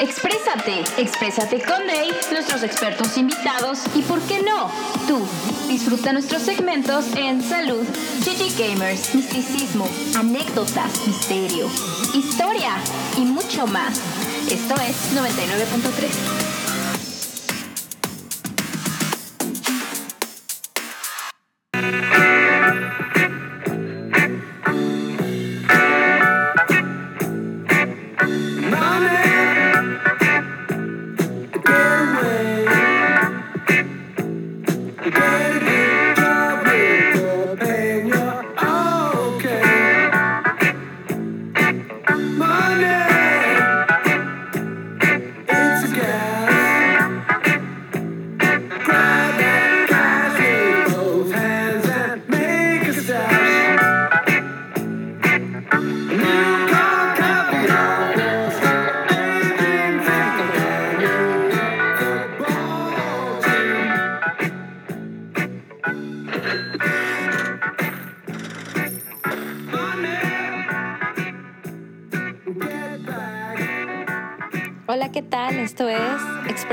Exprésate, exprésate con Dave, nuestros expertos invitados y, ¿por qué no? Tú. Disfruta nuestros segmentos en salud, GG Gamers, misticismo, anécdotas, misterio, historia y mucho más. Esto es 99.3.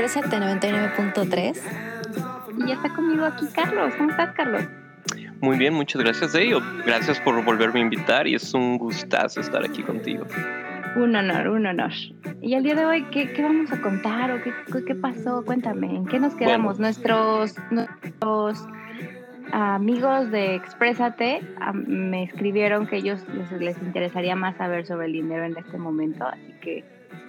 Exprésate 99.3. Y ya está conmigo aquí Carlos. ¿Cómo estás, Carlos? Muy bien, muchas gracias, ello. Gracias por volverme a invitar y es un gustazo estar aquí contigo. Un honor, un honor. Y el día de hoy, ¿qué, vamos a contar o qué, qué, pasó? Cuéntame, ¿en qué nos quedamos? Nuestros, nuestros amigos de Exprésate me escribieron que ellos les, les interesaría más saber sobre el dinero en este momento, así que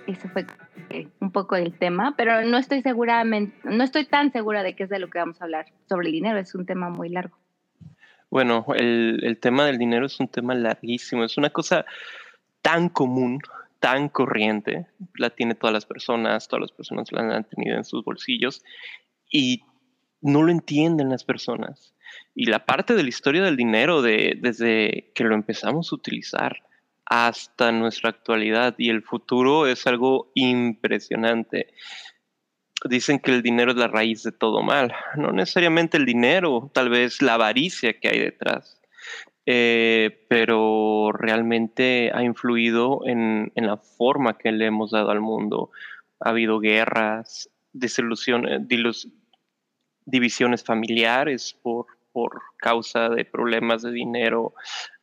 eso fue eh, un poco el tema, pero no estoy seguramente, no estoy tan segura de qué es de lo que vamos a hablar sobre el dinero, es un tema muy largo. Bueno, el, el tema del dinero es un tema larguísimo, es una cosa tan común, tan corriente, la tiene todas las personas, todas las personas la han tenido en sus bolsillos y no lo entienden las personas. Y la parte de la historia del dinero, de, desde que lo empezamos a utilizar, hasta nuestra actualidad y el futuro es algo impresionante. Dicen que el dinero es la raíz de todo mal, no necesariamente el dinero, tal vez la avaricia que hay detrás, eh, pero realmente ha influido en, la forma que le hemos dado al mundo. Ha habido guerras, divisiones familiares por, por causa de problemas de dinero,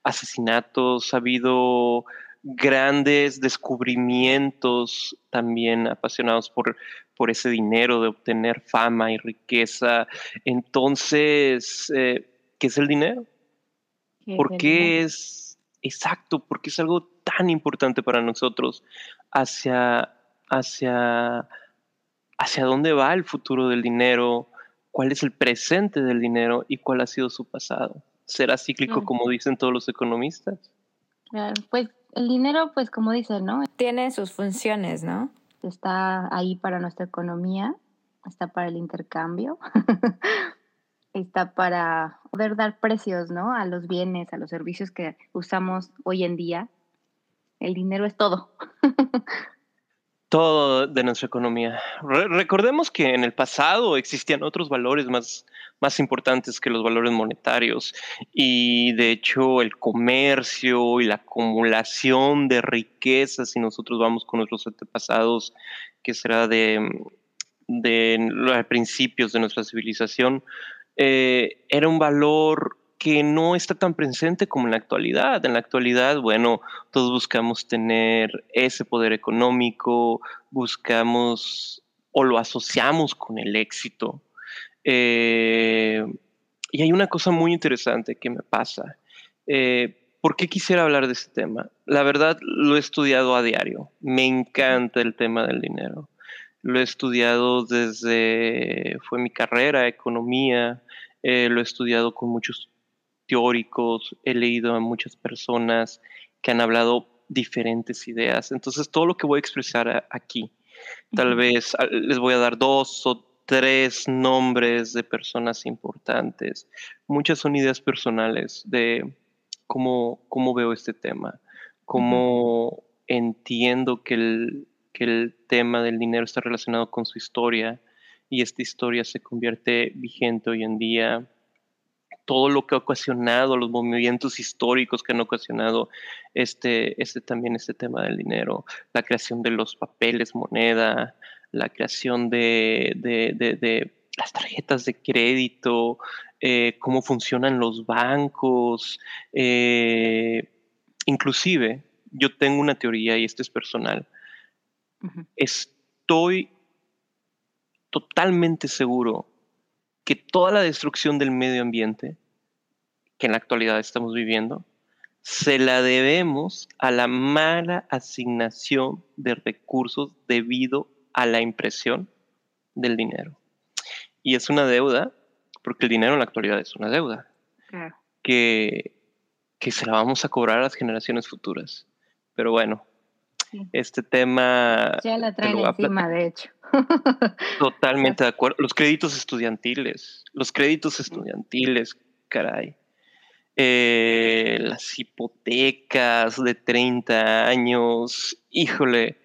asesinatos, ha habido grandes descubrimientos también apasionados por, por ese dinero de obtener fama y riqueza. Entonces, eh, ¿qué es el dinero? ¿Por qué es exacto? ¿Por qué es algo tan importante para nosotros? Hacia, hacia, hacia dónde va el futuro del dinero, cuál es el presente del dinero y cuál ha sido su pasado será cíclico como dicen todos los economistas. pues el dinero, pues como dicen, ¿no? Tiene sus funciones, ¿no? Está ahí para nuestra economía, está para el intercambio, está para poder dar precios, ¿no? A los bienes, a los servicios que usamos hoy en día. El dinero es todo. todo de nuestra economía. recordemos que en el pasado existían otros valores más, más importantes que los valores monetarios y de hecho el comercio y la acumulación de riquezas, si nosotros vamos con nuestros antepasados, que será de, de los principios de nuestra civilización, eh, era un valor que no está tan presente como en la actualidad. En la actualidad, bueno, todos buscamos tener ese poder económico, buscamos o lo asociamos con el éxito. Eh, y hay una cosa muy interesante que me pasa. Eh, ¿Por qué quisiera hablar de este tema? La verdad, lo he estudiado a diario. Me encanta el tema del dinero. Lo he estudiado desde, fue mi carrera, economía, eh, lo he estudiado con muchos teóricos, he leído a muchas personas que han hablado diferentes ideas. Entonces, todo lo que voy a expresar aquí, tal vez ah, les voy a dar dos o tres nombres de personas importantes. Muchas son ideas personales de cómo, cómo veo este tema, cómo entiendo que el, que el tema del dinero está relacionado con su historia y esta historia se convierte vigente hoy en día todo lo que ha ocasionado, los movimientos históricos que han ocasionado este, este también este tema del dinero, la creación de los papeles, moneda, la creación de, de, las tarjetas de crédito, eh, cómo funcionan los bancos, eh, inclusive yo tengo una teoría y esto es personal. Estoy totalmente seguro que toda la destrucción del medio ambiente que en la actualidad estamos viviendo, se la debemos a la mala asignación de recursos debido a la impresión del dinero. Y es una deuda, porque el dinero en la actualidad es una deuda, que, que se la vamos a cobrar a las generaciones futuras. Pero bueno, este tema... Ya la traen encima, de hecho. Totalmente de acuerdo. Los créditos estudiantiles, los créditos estudiantiles, caray. Eh, las hipotecas de 30 años, híjole,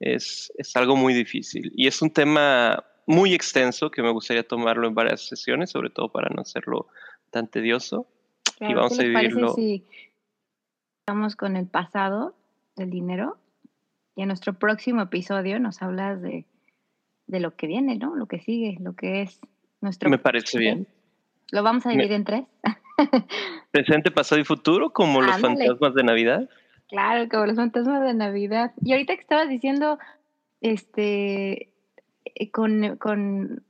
es, es algo muy difícil. Y es un tema muy extenso que me gustaría tomarlo en varias sesiones, sobre todo para no hacerlo tan tedioso. y vamos a vivirlo. Si estamos con el pasado del dinero y en nuestro próximo episodio nos hablas de, de lo que viene, ¿no? Lo que sigue, lo que es nuestro. Me parece bien. ¿Lo vamos a dividir en tres? Presente, pasado y futuro, como los fantasmas de Navidad. Claro, como los fantasmas de Navidad. Y ahorita que estabas diciendo, este, eh, con, con,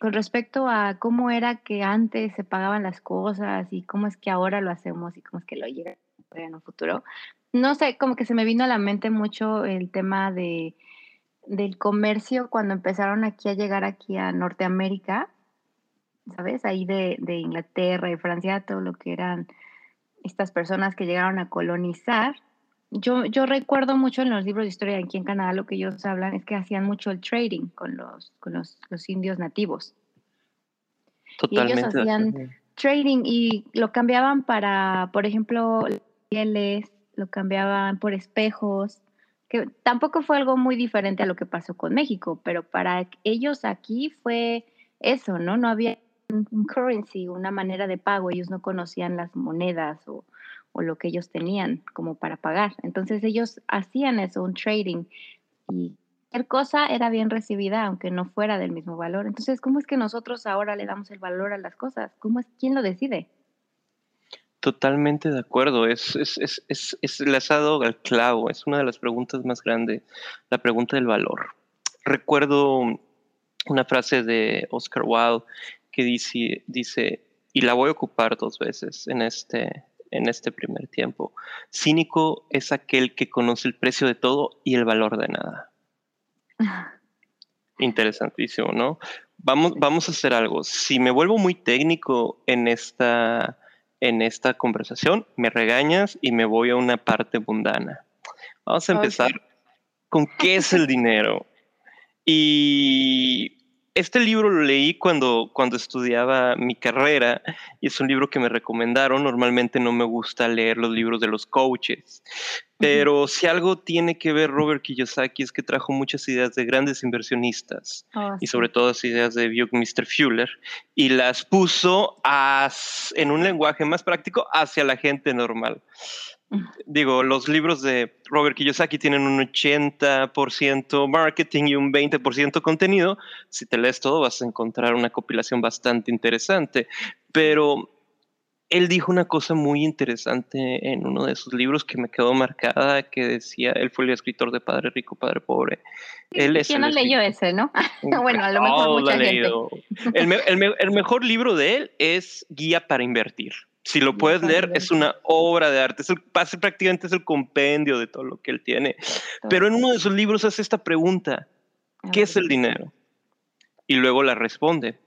con respecto a cómo era que antes se pagaban las cosas y cómo es que ahora lo hacemos y cómo es que lo llega en un futuro, no sé, como que se me vino a la mente mucho el tema de del comercio cuando empezaron aquí a llegar aquí a Norteamérica, ¿sabes? Ahí de, de Inglaterra y Francia, todo lo que eran estas personas que llegaron a colonizar. Yo, yo recuerdo mucho en los libros de historia aquí en Canadá lo que ellos hablan es que hacían mucho el trading con los, con los, los indios nativos. Totalmente. Y ellos hacían trading y lo cambiaban para, por ejemplo, pieles, lo cambiaban por espejos, que tampoco fue algo muy diferente a lo que pasó con México, pero para ellos aquí fue eso, ¿no? No había un currency, una manera de pago, ellos no conocían las monedas o, o lo que ellos tenían como para pagar. Entonces ellos hacían eso, un trading, y cualquier cosa era bien recibida, aunque no fuera del mismo valor. Entonces, ¿cómo es que nosotros ahora le damos el valor a las cosas? ¿Cómo es, quién lo decide? Totalmente de acuerdo, es, es, es, es, es enlazado al clavo, es una de las preguntas más grandes, la pregunta del valor. Recuerdo una frase de Oscar Wilde que dice, dice, y la voy a ocupar dos veces en este, en este primer tiempo. Cínico es aquel que conoce el precio de todo y el valor de nada. Interesantísimo, ¿no? Vamos, vamos a hacer algo. Si me vuelvo muy técnico en esta en esta conversación, me regañas y me voy a una parte mundana. Vamos a empezar con qué es el dinero. Y este libro lo leí cuando, cuando estudiaba mi carrera y es un libro que me recomendaron. Normalmente no me gusta leer los libros de los coaches, pero si algo tiene que ver Robert Kiyosaki es que trajo muchas ideas de grandes inversionistas oh, y sobre todo las ideas de Mr. Fuller y las puso en un lenguaje más práctico hacia la gente normal. Digo, los libros de Robert Kiyosaki tienen un 80% marketing y un 20% contenido. Si te lees todo vas a encontrar una compilación bastante interesante. Pero él dijo una cosa muy interesante en uno de sus libros que me quedó marcada, que decía, él fue el escritor de Padre Rico, Padre Pobre. Él ¿Quién no leyó ese, no? bueno, a lo mejor mucha gente. El, el mejor libro de él es Guía para Invertir. Si lo puedes leer, es una obra de arte. Es el, prácticamente es el compendio de todo lo que él tiene. Pero en uno de sus libros hace esta pregunta: ¿Qué es el dinero? Y luego la responde: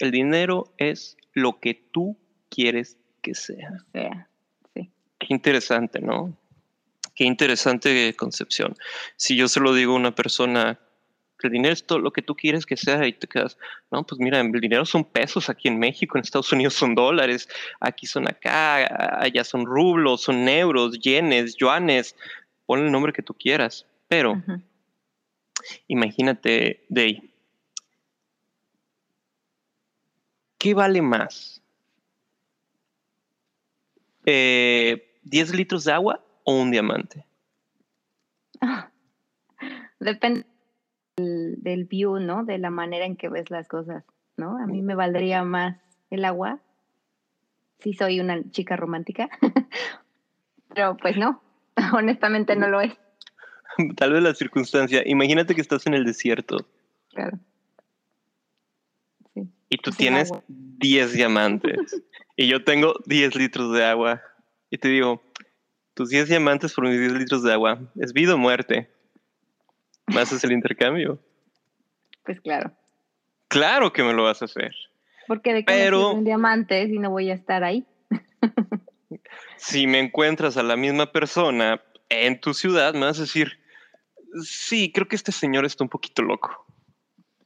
El dinero es lo que tú quieres que sea. sea sí. Qué interesante, ¿no? Qué interesante concepción. Si yo se lo digo a una persona el dinero es todo lo que tú quieres que sea y te quedas, no, pues mira, el dinero son pesos aquí en México, en Estados Unidos son dólares, aquí son acá, allá son rublos, son euros, yenes, yuanes, pon el nombre que tú quieras, pero imagínate, Day, ¿qué vale más? Eh, ¿10 litros de agua o un diamante? Depende del, view, ¿no? De la manera en que ves las cosas, ¿no? A mí me valdría más el agua si soy una chica romántica, pero pues no, honestamente no lo es. Tal vez la circunstancia. Imagínate que estás en el desierto Claro. Sí. y tú Sin tienes agua. 10 diamantes y yo tengo 10 litros de agua y te digo, tus 10 diamantes por mis 10 litros de agua, ¿es vida o muerte? ¿Me haces el intercambio? Pues claro. Claro que me lo vas a hacer. Porque de sirve un diamante si no voy a estar ahí. Si me encuentras a la misma persona en tu ciudad, me vas a decir, sí, creo que este señor está un poquito loco.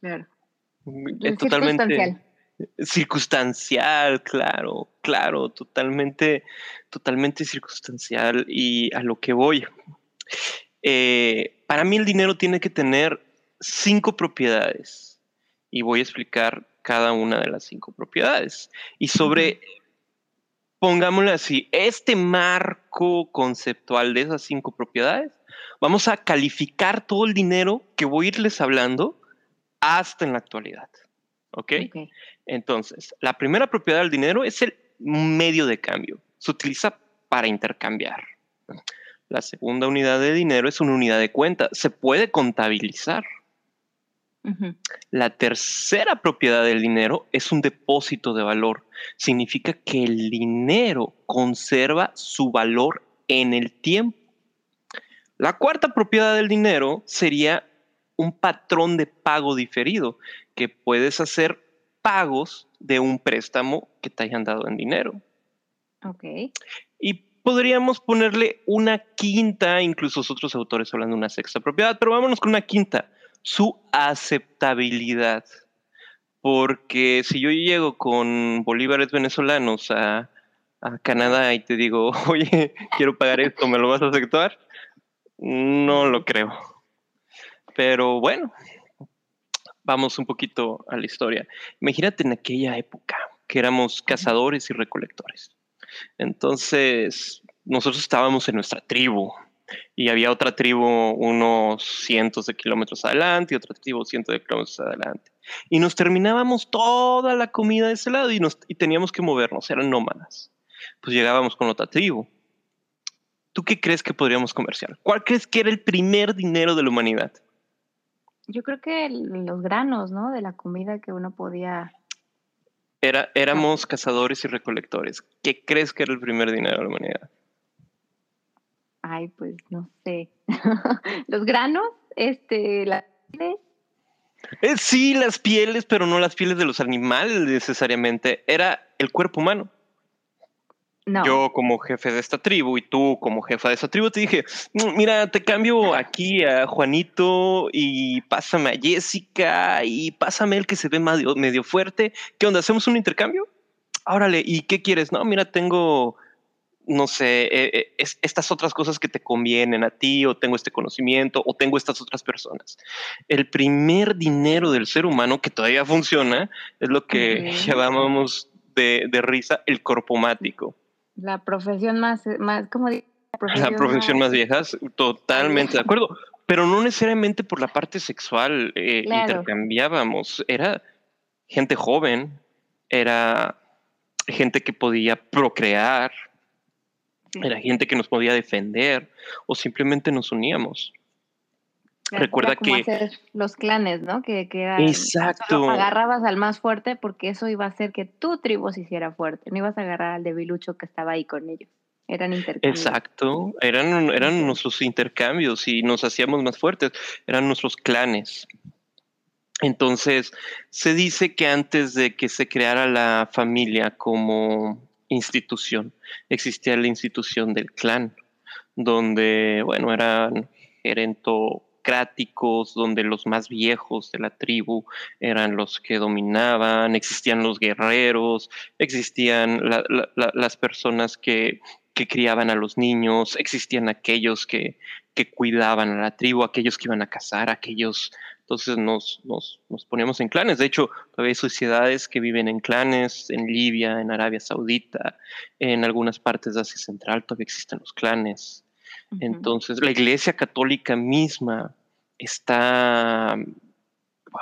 Claro. Es totalmente Circunstancial. circunstancial, claro, claro, totalmente, totalmente circunstancial. Y a lo que voy, eh, para mí el dinero tiene que tener cinco propiedades y voy a explicar cada una de las cinco propiedades. Y sobre, pongámosle así, este marco conceptual de esas cinco propiedades, vamos a calificar todo el dinero que voy a irles hablando hasta en la actualidad. ¿Ok? Ok. Entonces, la primera propiedad del dinero es el medio de cambio. Se utiliza para intercambiar. La segunda unidad de dinero es una unidad de cuenta. Se puede contabilizar. La tercera propiedad del dinero es un depósito de valor. Significa que el dinero conserva su valor en el tiempo. La cuarta propiedad del dinero sería un patrón de pago diferido, que puedes hacer pagos de un préstamo que te hayan dado en dinero. Ok. Y podríamos ponerle una quinta, incluso otros autores hablan de una sexta propiedad, pero vámonos con una quinta, su aceptabilidad. Porque si yo llego con bolívares venezolanos a, a Canadá y te digo, oye, quiero pagar esto, ¿me lo vas a aceptar? No lo creo. Pero bueno, vamos un poquito a la historia. Imagínate en aquella época que éramos cazadores y recolectores. Entonces, nosotros estábamos en nuestra tribu y había otra tribu unos cientos de kilómetros adelante y otra tribu cientos de kilómetros adelante. Y nos terminábamos toda la comida de ese lado y, nos, y teníamos que movernos, eran nómadas. Pues llegábamos con otra tribu. ¿Tú qué crees que podríamos comerciar? ¿Cuál crees que era el primer dinero de la humanidad? Yo creo que los granos, ¿no? De la comida que uno podía. Era, éramos cazadores y recolectores. ¿Qué crees que era el primer dinero de la humanidad? Ay, pues no sé. los granos, este, la Eh, sí, las pieles, pero no las pieles de los animales necesariamente. Era el cuerpo humano. no. Yo como jefe de esta tribu y tú como jefa de esta tribu te dije, "Mm, mira, te cambio aquí a Juanito y pásame a Jessica y pásame el que se ve medio, medio fuerte. ¿Qué onda? ¿Hacemos un intercambio? Órale, ¿y qué quieres? No, mira, tengo, no sé, eh, eh, es- estas otras cosas que te convienen a ti o tengo este conocimiento o tengo estas otras personas. El primer dinero del ser humano que todavía funciona es lo que Ok. llamábamos de, de risa el corpomático. La profesión más, más ¿cómo digo? La profesión más vieja, totalmente de acuerdo, pero no necesariamente por la parte sexual eh, Claro. intercambiábamos, era gente joven, era gente que podía procrear, Sí, era gente que nos podía defender o simplemente nos uníamos. recuerda como que- hacer los clanes, ¿no? Que, que eran, Exacto. agarrabas al más fuerte porque eso iba a hacer que tu tribu se hiciera fuerte. No ibas a agarrar al debilucho que estaba ahí con ellos. Eran intercambios. Exacto, eran, eran nuestros intercambios y nos hacíamos más fuertes, eran nuestros clanes. Entonces, se dice que antes de que se creara la familia como institución, existía la institución del clan, donde, bueno, eran gerentocráticos, donde los más viejos de la tribu eran los que dominaban, existían los guerreros, existían la- la- la- las personas que, que criaban a los niños, existían aquellos que, que cuidaban a la tribu, aquellos que iban a cazar, aquellos Entonces nos, nos, nos poníamos en clanes. De hecho, todavía hay sociedades que viven en clanes, en Libia, en Arabia Saudita, en algunas partes de Asia Central todavía existen los clanes. Entonces, la Iglesia Católica misma está,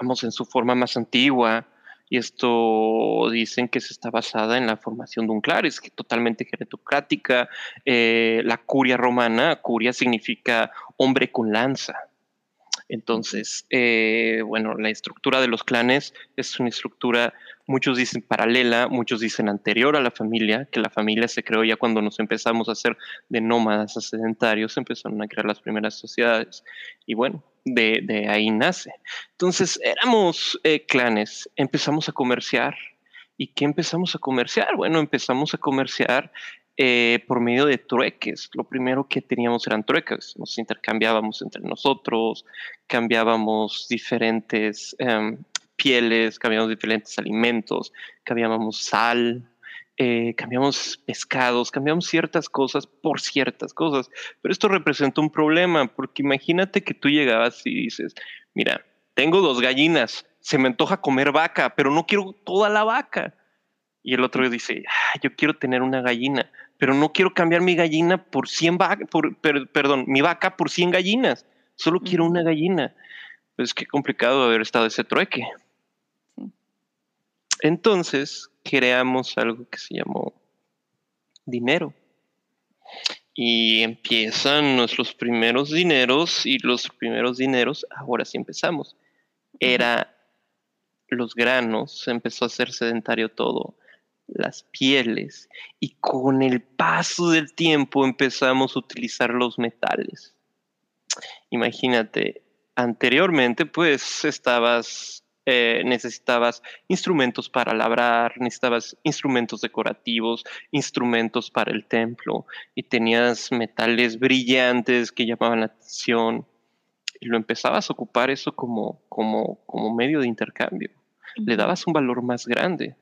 vamos, en su forma más antigua, y esto dicen que se está basada en la formación de un clan, es que totalmente gerontocrática. Eh, la curia romana, curia significa hombre con lanza. Entonces, eh, bueno, la estructura de los clanes es una estructura, muchos dicen paralela, muchos dicen anterior a la familia, que la familia se creó ya cuando nos empezamos a hacer de nómadas a sedentarios, empezaron a crear las primeras sociedades. Y bueno, de, ahí nace. Entonces, éramos eh, clanes, empezamos a comerciar. ¿Y qué empezamos a comerciar? Bueno, empezamos a comerciar eh, por medio de trueques. Lo primero que teníamos eran trueques. Nos intercambiábamos entre nosotros, cambiábamos diferentes em, pieles, cambiábamos diferentes alimentos, cambiábamos sal, eh, cambiamos pescados, cambiamos ciertas cosas por ciertas cosas. Pero esto representa un problema, porque imagínate que tú llegabas y dices, mira, tengo dos gallinas, se me antoja comer vaca, pero no quiero toda la vaca. Y el otro dice, ah, yo quiero tener una gallina, pero no quiero cambiar mi gallina por 100 vacas, por, perdón, mi vaca por 100 gallinas. Solo quiero una gallina. Pues qué complicado haber estado ese trueque. Entonces creamos algo que se llamó dinero. Y empiezan nuestros primeros dineros y los primeros dineros, ahora sí empezamos. Era los granos, empezó a ser sedentario todo las pieles y con el paso del tiempo empezamos a utilizar los metales. Imagínate, anteriormente pues estabas, eh, necesitabas instrumentos para labrar, necesitabas instrumentos decorativos, instrumentos para el templo y tenías metales brillantes que llamaban la atención y lo empezabas a ocupar eso como, como, como medio de intercambio. Le dabas un valor más grande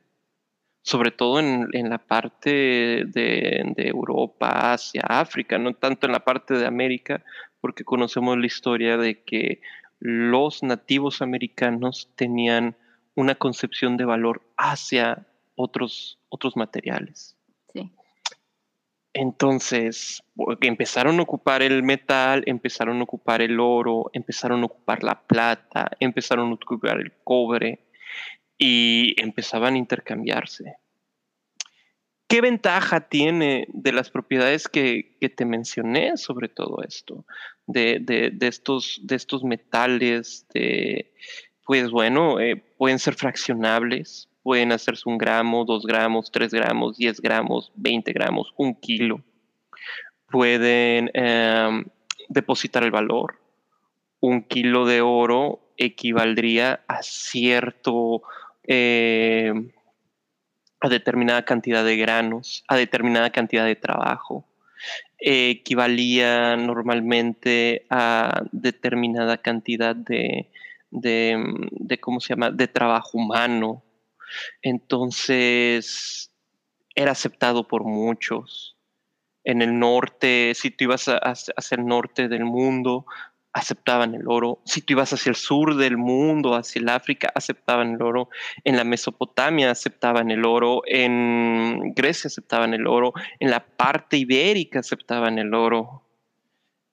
sobre todo en, la parte de, Europa, Asia, África, no tanto en la parte de América, porque conocemos la historia de que los nativos americanos tenían una concepción de valor hacia otros, otros materiales. Entonces, empezaron a ocupar el metal, empezaron a ocupar el oro, empezaron a ocupar la plata, empezaron a ocupar el cobre, y empezaban a intercambiarse. ¿Qué ventaja tiene de las propiedades que, te mencioné sobre todo esto? De, estos, de estos metales, pues bueno, eh, pueden ser fraccionables, pueden hacerse un gramo, dos gramos, tres gramos, diez gramos, veinte gramos, un kilo. Pueden em, depositar el valor. Un kilo de oro equivaldría a cierto eh, a determinada cantidad de granos, a determinada cantidad de trabajo. equivalía normalmente a determinada cantidad de, de, ¿cómo se llama?, de trabajo humano. Entonces, era aceptado por muchos. En el norte, si tú ibas hacia el norte del mundo, aceptaban el oro. Si tú ibas hacia el sur del mundo, hacia el África, aceptaban el oro. En la Mesopotamia aceptaban el oro. En Grecia aceptaban el oro. En la parte ibérica aceptaban el oro.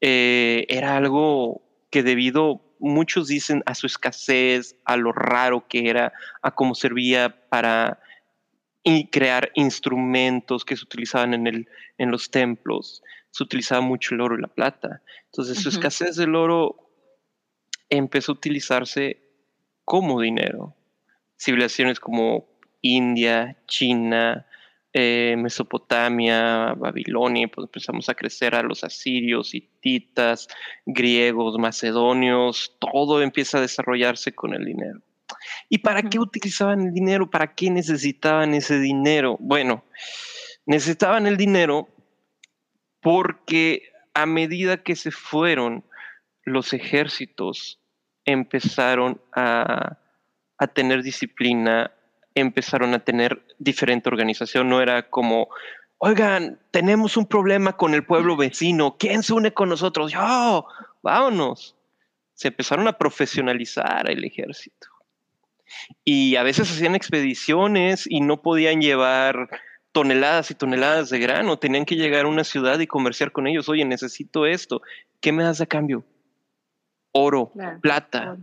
Eh, era algo que debido, muchos dicen, a su escasez, a lo raro que era, a cómo servía para crear instrumentos que se utilizaban en, el, en los templos se utilizaba mucho el oro y la plata. Entonces, su escasez del oro empezó a utilizarse como dinero. Civilizaciones como India, China, eh, Mesopotamia, Babilonia, pues empezamos a crecer a los asirios, hititas, griegos, macedonios, todo empieza a desarrollarse con el dinero. ¿Y para qué utilizaban el dinero? ¿Para qué necesitaban ese dinero? Bueno, necesitaban el dinero porque a medida que se fueron los ejércitos, empezaron a, tener disciplina, empezaron a tener diferente organización, no era como, oigan, tenemos un problema con el pueblo vecino, ¿quién se une con nosotros? Yo, vámonos. Se empezaron a profesionalizar el ejército. Y a veces hacían expediciones y no podían llevar toneladas y toneladas de grano, tenían que llegar a una ciudad y comerciar con ellos. Oye, necesito esto. ¿Qué me das a cambio? Oro, plata.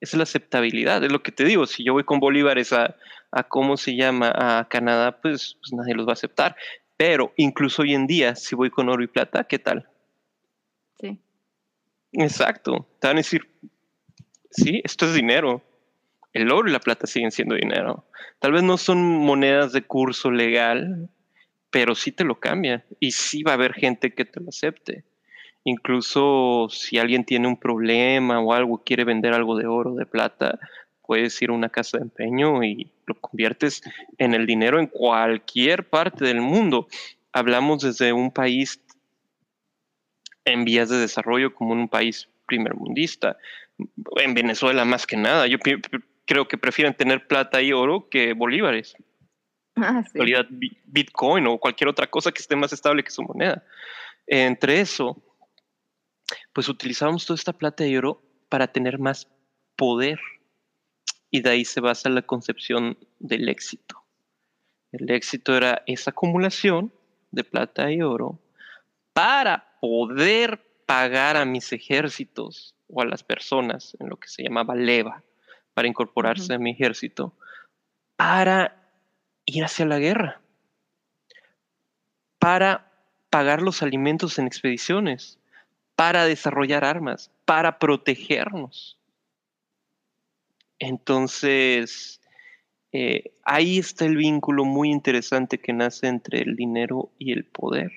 Esa es la aceptabilidad, es lo que te digo. Si yo voy con bolívares a, a cómo se llama, a Canadá, pues, pues nadie los va a aceptar. Pero incluso hoy en día, si voy con oro y plata, ¿qué tal? Sí. Exacto. Te van a decir, sí, esto es dinero. El oro y la plata siguen siendo dinero. Tal vez no son monedas de curso legal, pero sí te lo cambian y sí va a haber gente que te lo acepte. Incluso si alguien tiene un problema o algo, quiere vender algo de oro, de plata, puedes ir a una casa de empeño y lo conviertes en el dinero en cualquier parte del mundo. Hablamos desde un país en vías de desarrollo como un país primermundista. En Venezuela más que nada. Yo creo que prefieren tener plata y oro que bolívares. Ah, Bitcoin o cualquier otra cosa que esté más estable que su moneda. Entre eso, pues utilizábamos toda esta plata y oro para tener más poder. Y de ahí se basa la concepción del éxito. El éxito era esa acumulación de plata y oro para poder pagar a mis ejércitos o a las personas en lo que se llamaba leva para incorporarse a mi ejército, para ir hacia la guerra, para pagar los alimentos en expediciones, para desarrollar armas, para protegernos. Entonces, eh, ahí está el vínculo muy interesante que nace entre el dinero y el poder.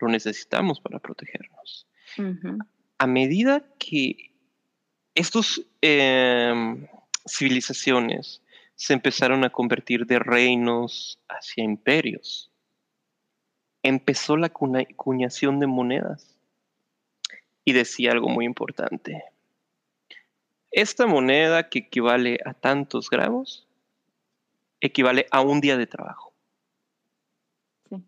Lo necesitamos para protegernos. A medida que estas em, civilizaciones se empezaron a convertir de reinos hacia imperios. Empezó la cuñación de monedas. Y decía algo muy importante. Esta moneda que equivale a tantos gramos, equivale a un día de trabajo. Sí.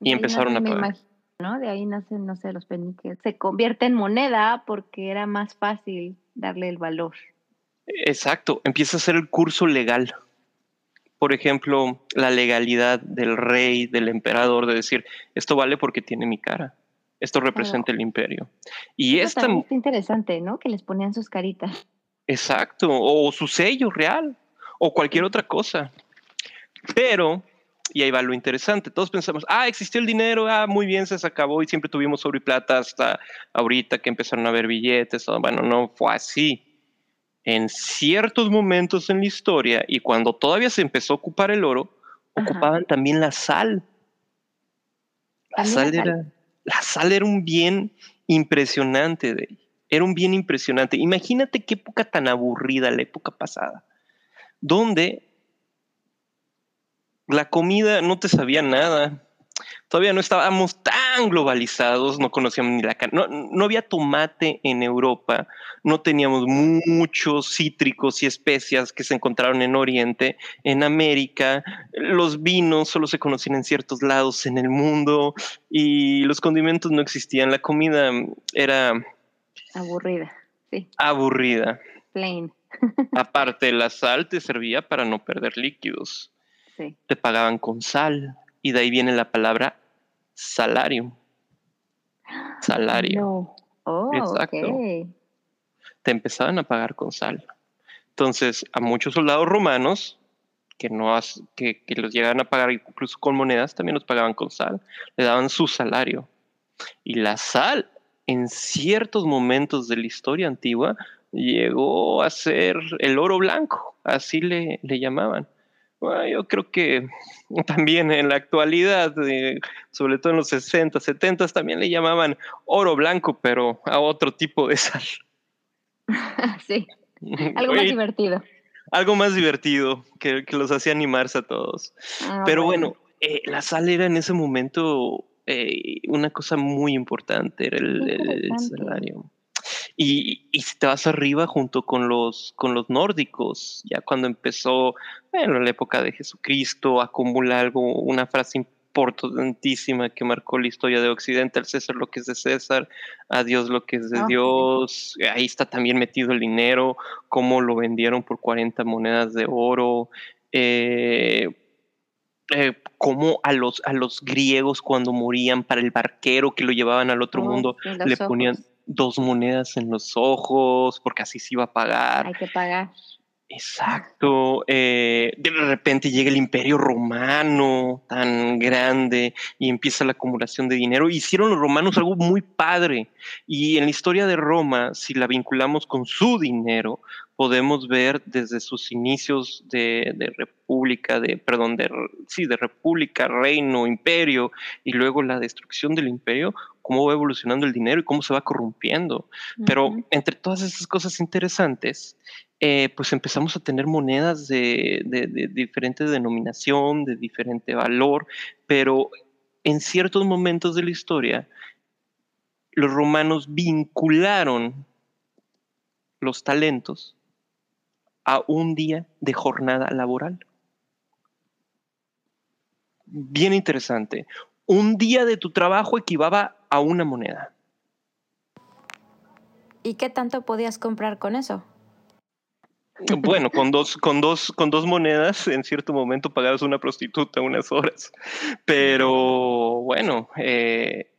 Y empezaron a pagar. De ahí nacen, no sé, los peniques. Se convierte en moneda porque era más fácil darle el valor. Exacto, empieza a ser el curso legal. Por ejemplo, la legalidad del rey, del emperador, de decir, esto vale porque tiene mi cara. Esto representa el imperio. Y Eso esta... Es interesante, ¿no? Que les ponían sus caritas. Exacto, o su sello real, o cualquier otra cosa. Pero y ahí va lo interesante. Todos pensamos, ah, existió el dinero, ah, muy bien, se acabó y siempre tuvimos oro y plata hasta ahorita que empezaron a haber billetes. Bueno, no fue así. En ciertos momentos en la historia y cuando todavía se empezó a ocupar el oro, ocupaban también la sal. La sal, era, la sal era un bien impresionante, de, era un bien impresionante. Imagínate qué época tan aburrida la época pasada, donde la comida no te sabía nada. Todavía no estábamos tan globalizados, no conocíamos ni la carne. No, había tomate en Europa, no teníamos muchos cítricos y especias que se encontraron en Oriente. En América, los vinos solo se conocían en ciertos lados en el mundo y los condimentos no existían. La comida era. Aburrida, sí. Aburrida. Plain. Aparte, la sal te servía para no perder líquidos te pagaban con sal y de ahí viene la palabra salario. Salario. Oh, Exacto. Te empezaban a pagar con sal. Entonces, a muchos soldados romanos que, no que, que los llegaban a pagar incluso con monedas, también los pagaban con sal. Le daban su salario. Y la sal, en ciertos momentos de la historia antigua, llegó a ser el oro blanco, así le, le llamaban yo creo que también en la actualidad, eh, sobre todo en los 60, 70, también le llamaban oro blanco, pero a otro tipo de sal. sí, algo más divertido. Algo más divertido que, los hacía animarse a todos. Ah, pero bueno, eh, la sal era en ese momento eh, una cosa muy importante, era el salario. Y, si te vas arriba junto con los, con los nórdicos, ya cuando empezó, bueno, la época de Jesucristo, acumula algo, una frase importantísima que marcó la historia de Occidente, al César lo que es de César, a Dios lo que es de Ah, Dios, ahí está también metido el dinero, cómo lo vendieron por 40 monedas de oro, eh, eh, cómo a los, a los griegos cuando morían para el barquero que lo llevaban al otro Oh, mundo, le ojos. ponían dos monedas en los ojos porque así se iba a pagar. Hay que pagar. Exacto. eh, de repente llega el imperio romano tan grande y empieza la acumulación de dinero. Hicieron los romanos algo muy padre. Y en la historia de Roma, si la vinculamos con su dinero, podemos ver desde sus inicios de, de república, de, perdón, de, sí, de república, reino, imperio, y luego la destrucción del imperio, cómo va evolucionando el dinero y cómo se va corrompiendo. Pero entre todas esas cosas interesantes, eh, pues empezamos a tener monedas de, de- de diferente denominación, de diferente valor, pero en ciertos momentos de la historia, los romanos vincularon los talentos a un día de jornada laboral. Bien interesante. Un día de tu trabajo equivaba a una moneda. ¿Y qué tanto podías comprar con eso? Bueno, con dos, con dos, con dos monedas, en cierto momento pagabas una prostituta unas horas. Pero bueno, eh,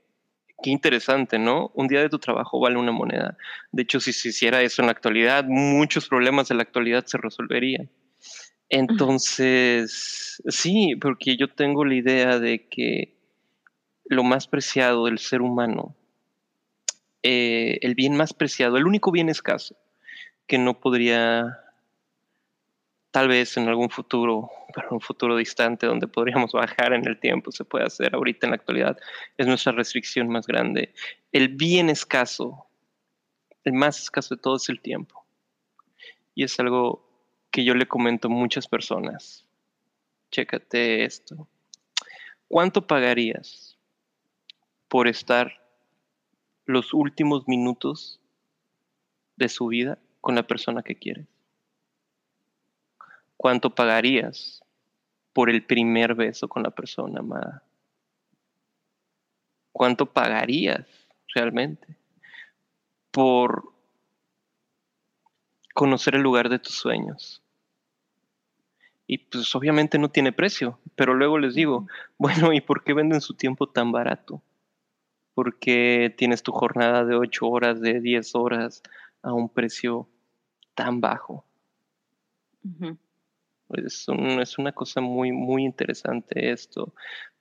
qué interesante, ¿no? Un día de tu trabajo vale una moneda. De hecho, si se hiciera eso en la actualidad, muchos problemas de la actualidad se resolverían. Entonces, sí, porque yo tengo la idea de que lo más preciado del ser humano, eh, el bien más preciado, el único bien escaso, que no podría, tal vez en algún futuro, pero un futuro distante donde podríamos bajar en el tiempo, se puede hacer ahorita en la actualidad, es nuestra restricción más grande. El bien escaso, el más escaso de todo es el tiempo. Y es algo que yo le comento a muchas personas. Chécate esto. ¿Cuánto pagarías por estar los últimos minutos de su vida con la persona que quieres? ¿Cuánto pagarías por el primer beso con la persona amada? ¿Cuánto pagarías realmente por conocer el lugar de tus sueños? Y pues obviamente no tiene precio, pero luego les digo, bueno, ¿y por qué venden su tiempo tan barato? ¿Por qué tienes tu jornada de 8 horas, de 10 horas a un precio tan bajo? Ujú. Es, un- es una cosa muy, muy interesante esto,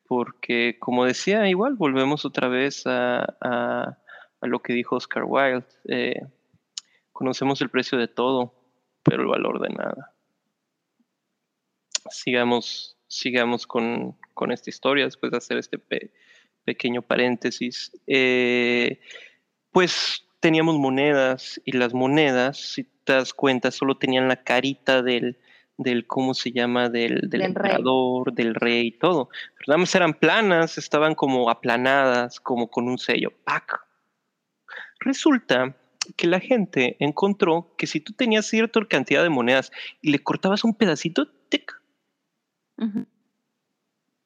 porque como decía, igual volvemos otra vez a, a- lo que dijo Oscar Wilde. eh, conocemos el precio de todo, pero el valor de nada. Sigamos, sigamos con, con esta historia después de hacer este pe- pequeño paréntesis. Eh, pues teníamos monedas y las monedas, si te das cuenta, solo tenían la carita del, del ¿cómo se llama? Del, del, Del rey. del rey y todo. Pero nada más eran planas, estaban como aplanadas, como con un sello. ¡Pac! Resulta que la gente encontró que si tú tenías cierta cantidad de monedas y le cortabas un pedacito, tic,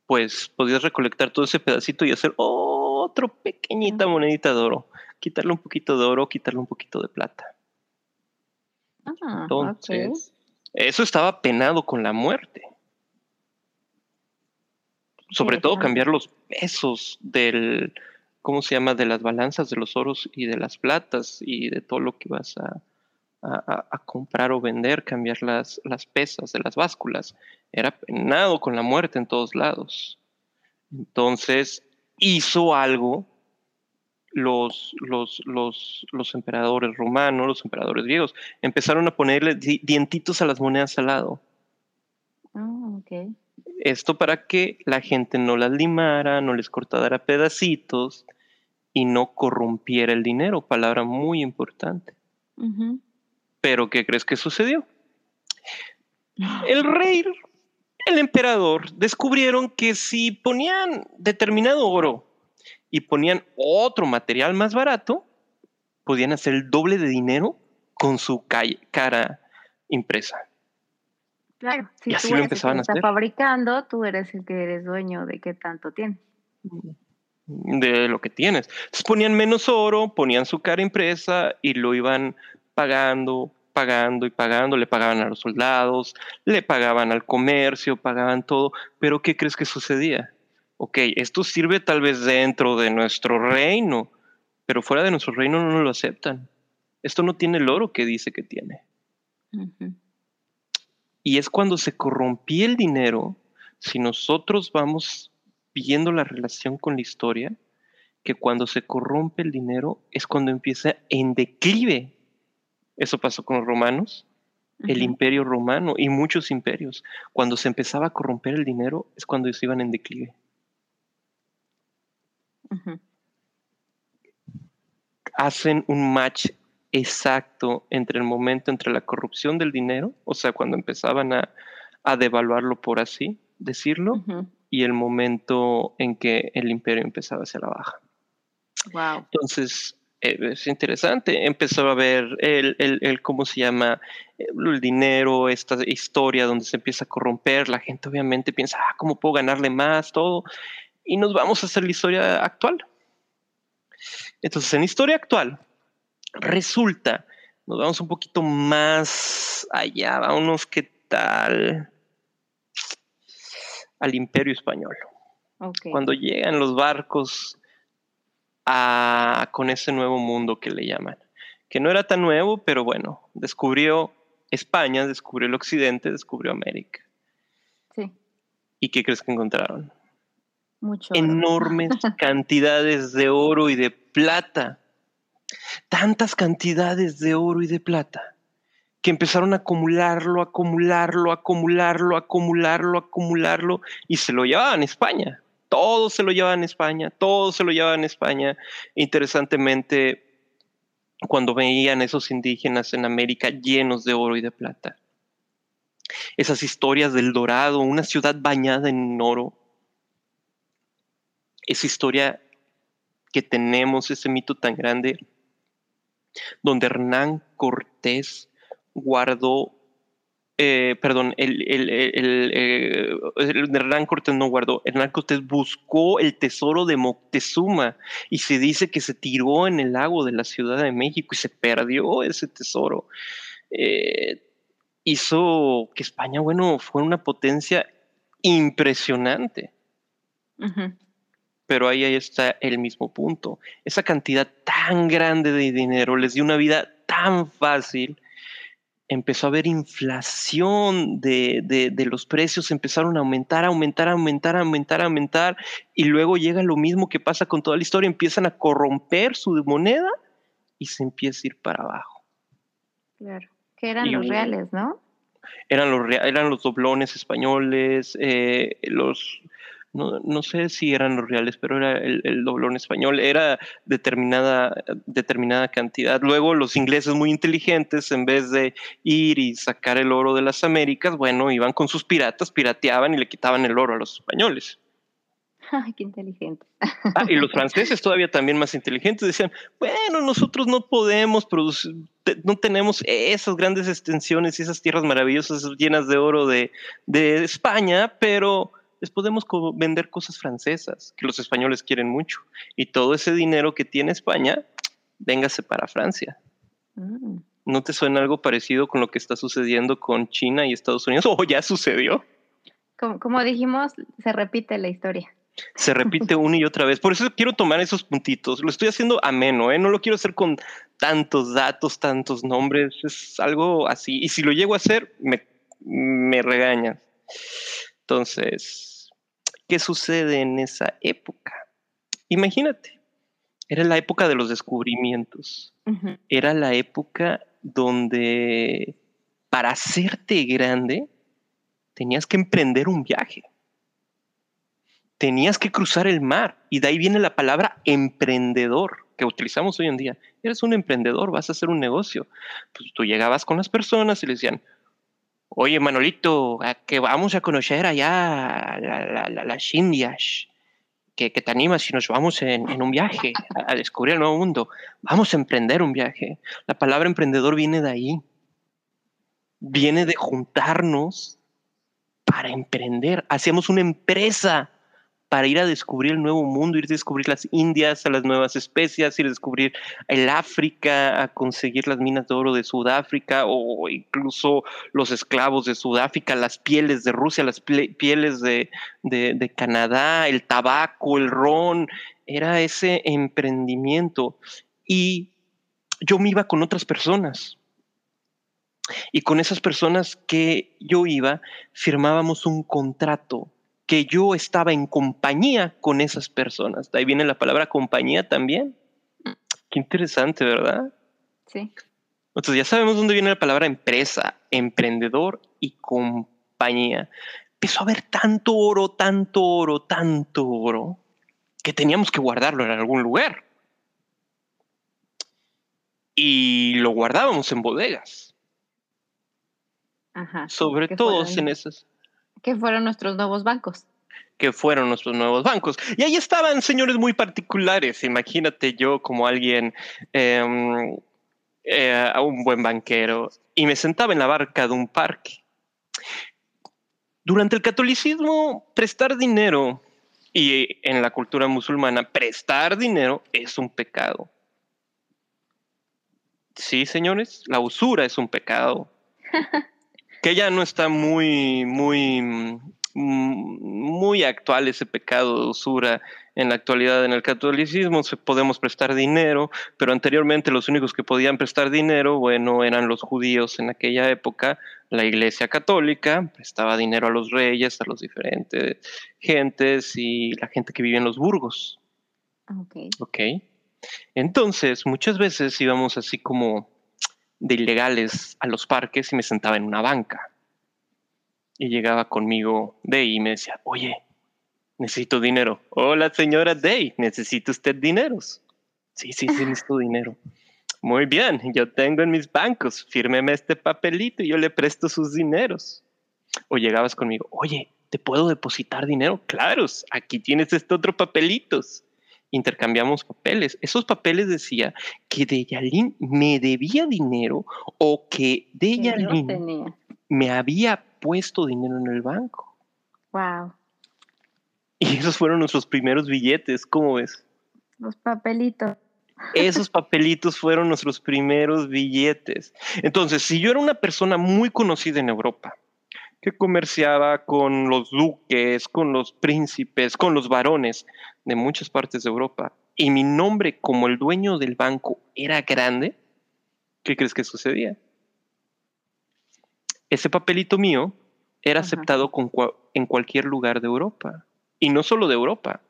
pues podías recolectar todo ese pedacito y hacer otro pequeñita monedita de oro. Quitarle un poquito de oro, quitarle un poquito de plata. Ah, Entonces, eso estaba penado con la muerte. Sobre Sí, todo cambiar los pesos del, ¿cómo se llama? De las balanzas de los oros y de las platas y de todo lo que vas a- a comprar o vender, cambiar las, las pesas de las básculas. Era penado con la muerte en todos lados. Entonces, hizo algo los, los, los, los emperadores romanos, los emperadores griegos, empezaron a ponerle di- dientitos a las monedas al lado. Ah, ok. Esto para que la gente no las limara, no les cortara pedacitos y no corrompiera el dinero, palabra muy importante. Pero ¿qué crees que sucedió? El rey, el emperador, descubrieron que si ponían determinado oro y ponían otro material más barato, podían hacer el doble de dinero con su ca- cara impresa. Claro, si Y así tú lo eres el que empezaban a hacer. fabricando, tú eres el que eres dueño de qué tanto tiene. de lo que tienes. Entonces ponían menos oro, ponían su cara impresa y lo iban pagando, pagando y pagando. Le pagaban a los soldados, le pagaban al comercio, pagaban todo. Pero ¿qué crees que sucedía? Ok, esto sirve tal vez dentro de nuestro reino, pero fuera de nuestro reino no lo aceptan. Esto no tiene el oro que dice que tiene. Y es cuando se corrompía el dinero, si nosotros vamos viendo la relación con la historia, que cuando se corrompe el dinero es cuando empieza en declive. Eso pasó con los romanos, el imperio romano y muchos imperios. Cuando se empezaba a corromper el dinero es cuando ellos iban en declive. Ujú. Hacen un match exacto entre el momento entre la corrupción del dinero, o sea, cuando empezaban a, a devaluarlo por así decirlo, Ujú. y el momento en que el imperio empezaba hacia la baja. Wow. Entonces, eh, es interesante. Empezó a ver el, el, el, ¿cómo se llama? El dinero, esta historia donde se empieza a corromper. La gente obviamente piensa, ah, ¿cómo puedo ganarle más? Todo. Y nos vamos a hacer la historia actual. Entonces, en historia actual, resulta, nos vamos un poquito más allá, vámonos, ¿qué tal? Al imperio español. Okay. Cuando llegan los barcos a, con ese nuevo mundo que le llaman, que no era tan nuevo, pero bueno, descubrió España, descubrió el occidente, descubrió América. Sí. ¿Y qué crees que encontraron? Mucho. Enormes cantidades de oro y de plata. Tantas cantidades de oro y de plata que empezaron a acumularlo, acumularlo, acumularlo, acumularlo, acumularlo y se lo llevaban a España. Todo se lo llevaban a España, todo se lo llevaban a España. Interesantemente, cuando veían esos indígenas en América llenos de oro y de plata. Esas historias del Dorado, una ciudad bañada en oro. Esa historia que tenemos, ese mito tan grande, donde Hernán Cortés guardó, eh, perdón, el, el, el, el, Hernán Cortés no guardó, Hernán Cortés buscó el tesoro de Moctezuma y se dice que se tiró en el lago de la Ciudad de México y se perdió ese tesoro. Eh, hizo que España, bueno, fue una potencia impresionante. Uh. Pero ahí, ahí está el mismo punto. Esa cantidad tan grande de dinero les dio una vida tan fácil empezó a haber inflación de, de, de, los precios, empezaron a aumentar, aumentar, aumentar, aumentar, aumentar, y luego llega lo mismo que pasa con toda la historia, empiezan a corromper su moneda y se empieza a ir para abajo. Claro, que eran y, los reales, ¿no? Eran los, eran los doblones españoles, eh, los, no, no, sé si eran los reales, pero era el, el, doblón español, era determinada, determinada cantidad. Luego los ingleses muy inteligentes, en vez de ir y sacar el oro de las Américas, bueno, iban con sus piratas, pirateaban y le quitaban el oro a los españoles. Ay, qué inteligente. Ah, y los franceses todavía también más inteligentes decían, bueno, nosotros no podemos producir, no tenemos esas grandes extensiones y esas tierras maravillosas llenas de oro de, de España, pero les podemos co vender cosas francesas que los españoles quieren mucho. Y todo ese dinero que tiene España, véngase para Francia. Mm. ¿No te suena algo parecido con lo que está sucediendo con China y Estados Unidos? ¿O oh, ya sucedió? Como, como dijimos, se repite la historia. Se repite una y otra vez. Por eso quiero tomar esos puntitos. Lo estoy haciendo ameno, ¿eh? No lo quiero hacer con tantos datos, tantos nombres. Es algo así. Y si lo llego a hacer, me, me regañan. Entonces, ¿qué sucede en esa época? Imagínate, era la época de los descubrimientos. Uh -huh. Era la época donde para hacerte grande tenías que emprender un viaje. Tenías que cruzar el mar y de ahí viene la palabra emprendedor que utilizamos hoy en día. Eres un emprendedor, vas a hacer un negocio. Pues tú llegabas con las personas y les decían, Oye, Manolito, que vamos a conocer allá la, la, las Indias. Que, te animas si nos vamos en, un viaje a descubrir el nuevo mundo. Vamos a emprender un viaje. La palabra emprendedor viene de ahí. Viene de juntarnos para emprender. Hacíamos una empresa para ir a descubrir el nuevo mundo, ir a descubrir las Indias, a las nuevas especias, ir a descubrir el África, a conseguir las minas de oro de Sudáfrica o incluso los esclavos de Sudáfrica, las pieles de Rusia, las pieles de, de Canadá, el tabaco, el ron. Era ese emprendimiento. Y yo me iba con otras personas. Y con esas personas que yo iba, firmábamos un contrato que yo estaba en compañía con esas personas. De ahí viene la palabra compañía también. Qué interesante, ¿verdad? Sí. Entonces ya sabemos dónde viene la palabra empresa, emprendedor y compañía. Empezó a haber tanto oro, tanto oro, tanto oro, que teníamos que guardarlo en algún lugar. Y lo guardábamos en bodegas. Ajá. Sobre todo en esas que fueron nuestros nuevos bancos. Que fueron nuestros nuevos bancos. Y ahí estaban señores muy particulares. Imagínate yo como alguien, em, eh, un buen banquero, y me sentaba en la barca de un parque. Durante el catolicismo, prestar dinero y en la cultura musulmana, prestar dinero es un pecado. Sí, señores, la usura es un pecado. que ya no está muy, muy, mm, muy actual ese pecado de usura en la actualidad en el catolicismo. Podemos prestar dinero, pero anteriormente los únicos que podían prestar dinero, bueno, eran los judíos en aquella época. La iglesia católica prestaba dinero a los reyes, a los diferentes gentes y la gente que vive en los burgos. Ok. Ok. Entonces, muchas veces íbamos así como de ilegales a los parques y me sentaba en una banca. Y llegaba conmigo Day y me decía, oye, necesito dinero. Hola, señora Day, ¿necesita usted dineros? Sí, sí, sí, necesito dinero. Muy bien, yo tengo en mis bancos, fírmeme este papelito y yo le presto sus dineros. O llegabas conmigo, oye, ¿te puedo depositar dinero? Claro, aquí tienes este otro papelitos intercambiamos papeles. Esos papeles decía que Deyalín me debía dinero o que Deyalín me había puesto dinero en el banco. Wow. Y esos fueron nuestros primeros billetes, ¿cómo ves? Los papelitos. Esos papelitos fueron nuestros primeros billetes. Entonces, si yo era una persona muy conocida en Europa, que comerciaba con los duques, con los príncipes, con los varones de muchas partes de Europa, y mi nombre como el dueño del banco era grande, ¿qué crees que sucedía? Ese papelito mío era aceptado en cualquier lugar de Europa, y no solo de Europa.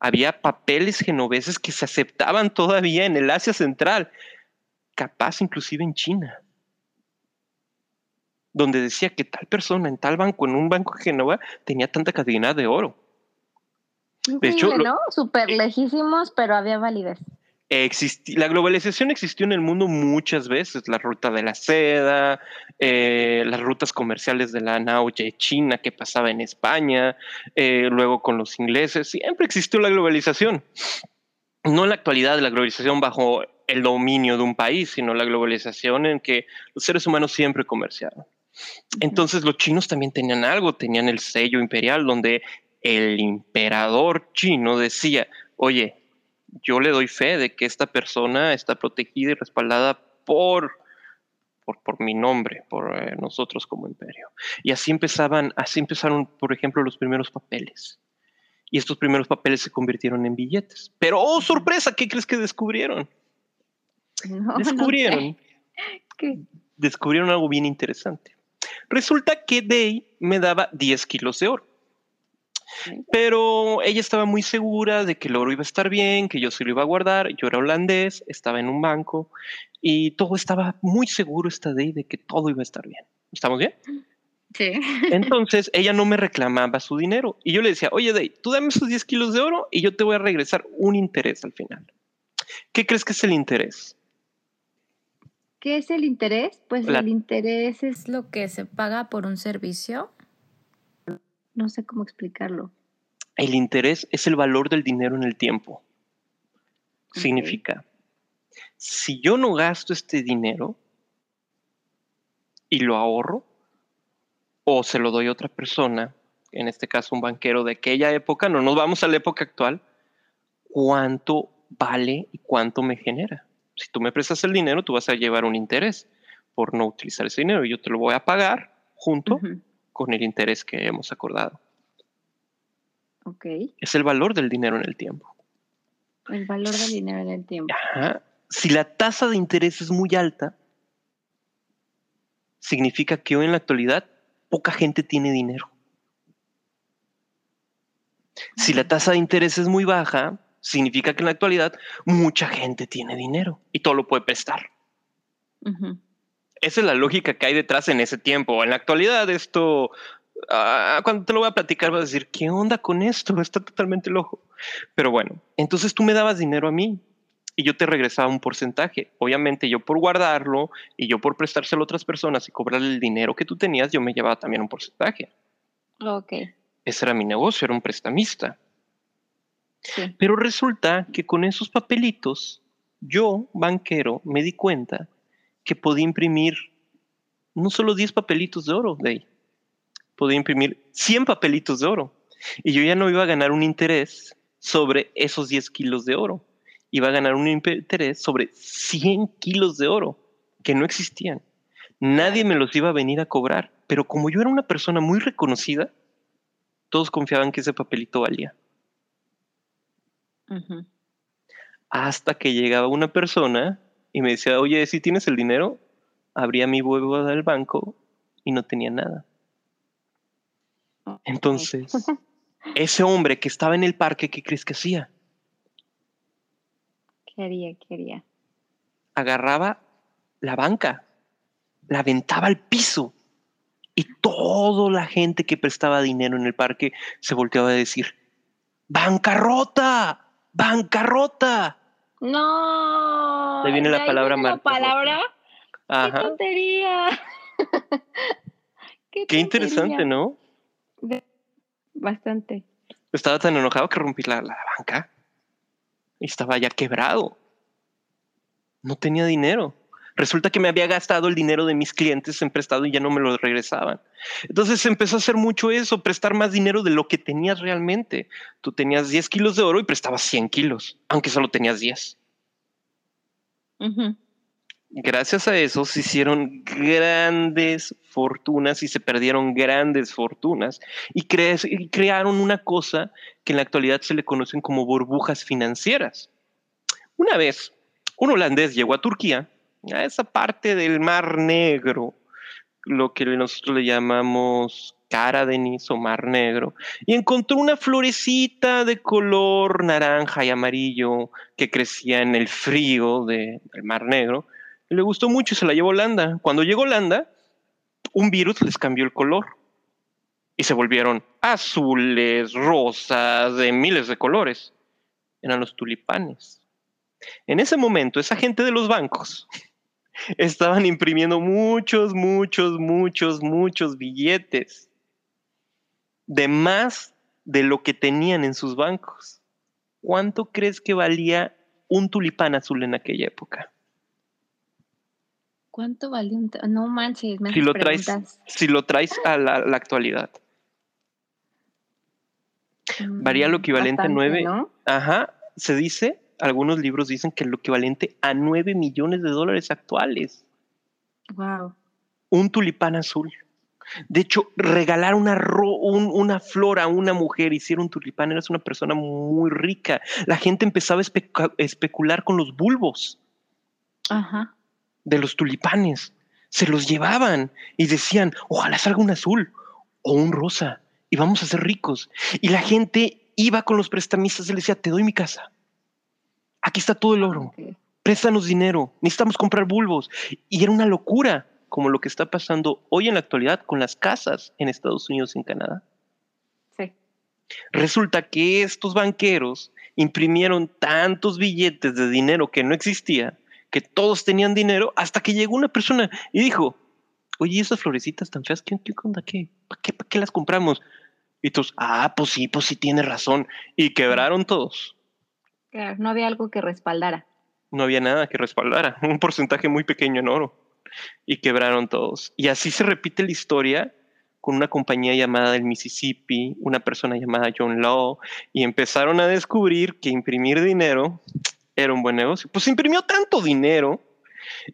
Había papeles genoveses que se aceptaban todavía en el Asia Central, capaz inclusive en China donde decía que tal persona en tal banco, en un banco de Génova, tenía tanta cantidad de oro. De hecho, ¿no? Súper lejísimos, pero había validez. la globalización existió en el mundo muchas veces, la ruta de la seda, eh, las rutas comerciales de la Nauye China que pasaba en España, eh, luego con los ingleses, siempre existió la globalización. No en la actualidad la globalización bajo el dominio de un país, sino la globalización en que los seres humanos siempre comerciaron. Entonces los chinos también tenían algo, tenían el sello imperial donde el emperador chino decía, oye, yo le doy fe de que esta persona está protegida y respaldada por, por, mi nombre, por eh, nosotros como imperio. Y así empezaban, así empezaron, por ejemplo, los primeros papeles. Y estos primeros papeles se convirtieron en billetes. Pero, oh, sorpresa, ¿qué crees que descubrieron? descubrieron. Descubrieron algo bien interesante. Resulta que Day me daba 10 kilos de oro. Pero ella estaba muy segura de que el oro iba a estar bien, que yo se lo iba a guardar. Yo era holandés, estaba en un banco y todo estaba muy seguro esta Day de que todo iba a estar bien. ¿Estamos bien? Sí. Entonces ella no me reclamaba su dinero y yo le decía, oye Day, tú dame esos 10 kilos de oro y yo te voy a regresar un interés al final. ¿Qué crees que es el interés? ¿Qué es el interés? Pues el interés es lo que se paga por un servicio. No sé cómo explicarlo. El interés es el valor del dinero en el tiempo. Significa, si yo no gasto este dinero y lo ahorro, o se lo doy a otra persona, en este caso un banquero de aquella época, no nos vamos a la época actual, cuánto vale y cuánto me genera. Si tú me prestas el dinero, tú vas a llevar un interés por no utilizar ese dinero y yo te lo voy a pagar junto con el interés que hemos acordado. Ok. Es el valor del dinero en el tiempo. El valor del dinero en el tiempo. Si la tasa de interés es muy alta, significa que hoy en la actualidad poca gente tiene dinero. Si la tasa de interés es muy baja, significa que en la actualidad mucha gente tiene dinero y todo lo puede prestar. Esa es la lógica que hay detrás en ese tiempo. En la actualidad esto, ah, cuando te lo voy a platicar vas a decir, ¿qué onda con esto? Está totalmente loco. Pero bueno, entonces tú me dabas dinero a mí y yo te regresaba un porcentaje. Obviamente yo por guardarlo y yo por prestárselo a otras personas y cobrar el dinero que tú tenías, yo me llevaba también un porcentaje. Ok. Ese era mi negocio, era un prestamista. Pero resulta que con esos papelitos, yo, banquero, me di cuenta que podía imprimir no solo 10 papelitos de oro de ahí, podía imprimir 100 papelitos de oro. Y yo ya no iba a ganar un interés sobre esos 10 kilos de oro, iba a ganar un interés sobre 100 kilos de oro que no existían. Nadie me los iba a venir a cobrar, pero como yo era una persona muy reconocida, todos confiaban que ese papelito valía. Hasta que llegaba una persona y me decía, oye, si tienes el dinero, abría mi huevo del banco y no tenía nada. Entonces, ese hombre que estaba en el parque, ¿qué crees que hacía? ¿Qué haría? ¿Qué haría? Agarraba la banca, la aventaba al piso y toda la gente que prestaba dinero en el parque se volteaba a decir, bancarrota, bancarrota. No. Ahí viene la palabra ¿La palabra? Ajá. ¡Qué tontería! Qué, interesante, ¿no? Bastante. Estaba tan enojado que rompí la, la banca. Y estaba ya quebrado. No tenía dinero. Resulta que me había gastado el dinero de mis clientes en prestado y ya no me lo regresaban. Entonces empezó a hacer mucho eso, prestar más dinero de lo que tenías realmente. Tú tenías 10 kilos de oro y prestabas 100 kilos, aunque solo tenías 10. Gracias a eso se hicieron grandes fortunas y se perdieron grandes fortunas y, y crearon una cosa que en la actualidad se le conocen como burbujas financieras. Una vez, un holandés llegó a Turquía a esa parte del Mar Negro, lo que nosotros le llamamos cara de o Mar Negro, y encontró una florecita de color naranja y amarillo que crecía en el frío del Mar Negro. le gustó mucho y se la llevó Holanda. Cuando llegó Holanda, un virus les cambió el color y se volvieron azules, rosas, de miles de colores. Eran los tulipanes. En ese momento, esa gente de los bancos estaban imprimiendo muchos, muchos, muchos, muchos billetes de más de lo que tenían en sus bancos. ¿Cuánto crees que valía un tulipán azul en aquella época? ¿Cuánto valía un No manches, me si lo traes, Si lo traes a la, actualidad. Mm, Varía lo equivalente a nueve. Ajá, se dice algunos libros dicen que es lo equivalente a 9 millones de dólares actuales. Wow. Un tulipán azul. De hecho, regalar una, una flor a una mujer y un tulipán, eras una persona muy rica. La gente empezaba a especular con los bulbos Ajá. de los tulipanes. Se los llevaban y decían, ojalá salga un azul o un rosa y vamos a ser ricos. Y la gente iba con los prestamistas y le decía, te doy mi casa aquí está todo el oro, préstanos dinero, necesitamos comprar bulbos. Y era una locura, como lo que está pasando hoy en la actualidad con las casas en Estados Unidos y en Canadá. Sí. Resulta que estos banqueros imprimieron tantos billetes de dinero que no existía, que todos tenían dinero, hasta que llegó una persona y dijo, oye, esas florecitas tan feas, ¿qué, qué onda? ¿Qué? ¿Para qué, ¿Para qué las compramos? Y todos, ah, pues sí, pues sí, tiene razón. Y quebraron todos no había algo que respaldara. No había nada que respaldara, un porcentaje muy pequeño en oro. Y quebraron todos. Y así se repite la historia con una compañía llamada el Mississippi, una persona llamada John Law, y empezaron a descubrir que imprimir dinero era un buen negocio. Pues imprimió tanto dinero.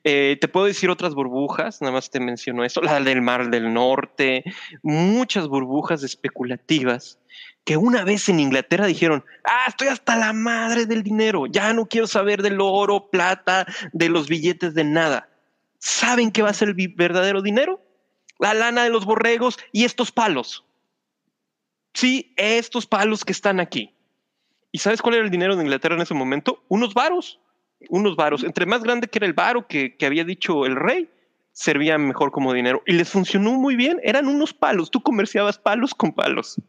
Eh, te puedo decir otras burbujas, nada más te menciono esto, la del Mar del Norte, muchas burbujas especulativas que una vez en Inglaterra dijeron, ah, estoy hasta la madre del dinero, ya no quiero saber del oro, plata, de los billetes, de nada. ¿Saben qué va a ser el verdadero dinero? La lana de los borregos y estos palos. Sí, estos palos que están aquí. ¿Y sabes cuál era el dinero de Inglaterra en ese momento? Unos varos. Unos varos. Entre más grande que era el varo que, que había dicho el rey, servían mejor como dinero y les funcionó muy bien. Eran unos palos. Tú comerciabas palos con palos.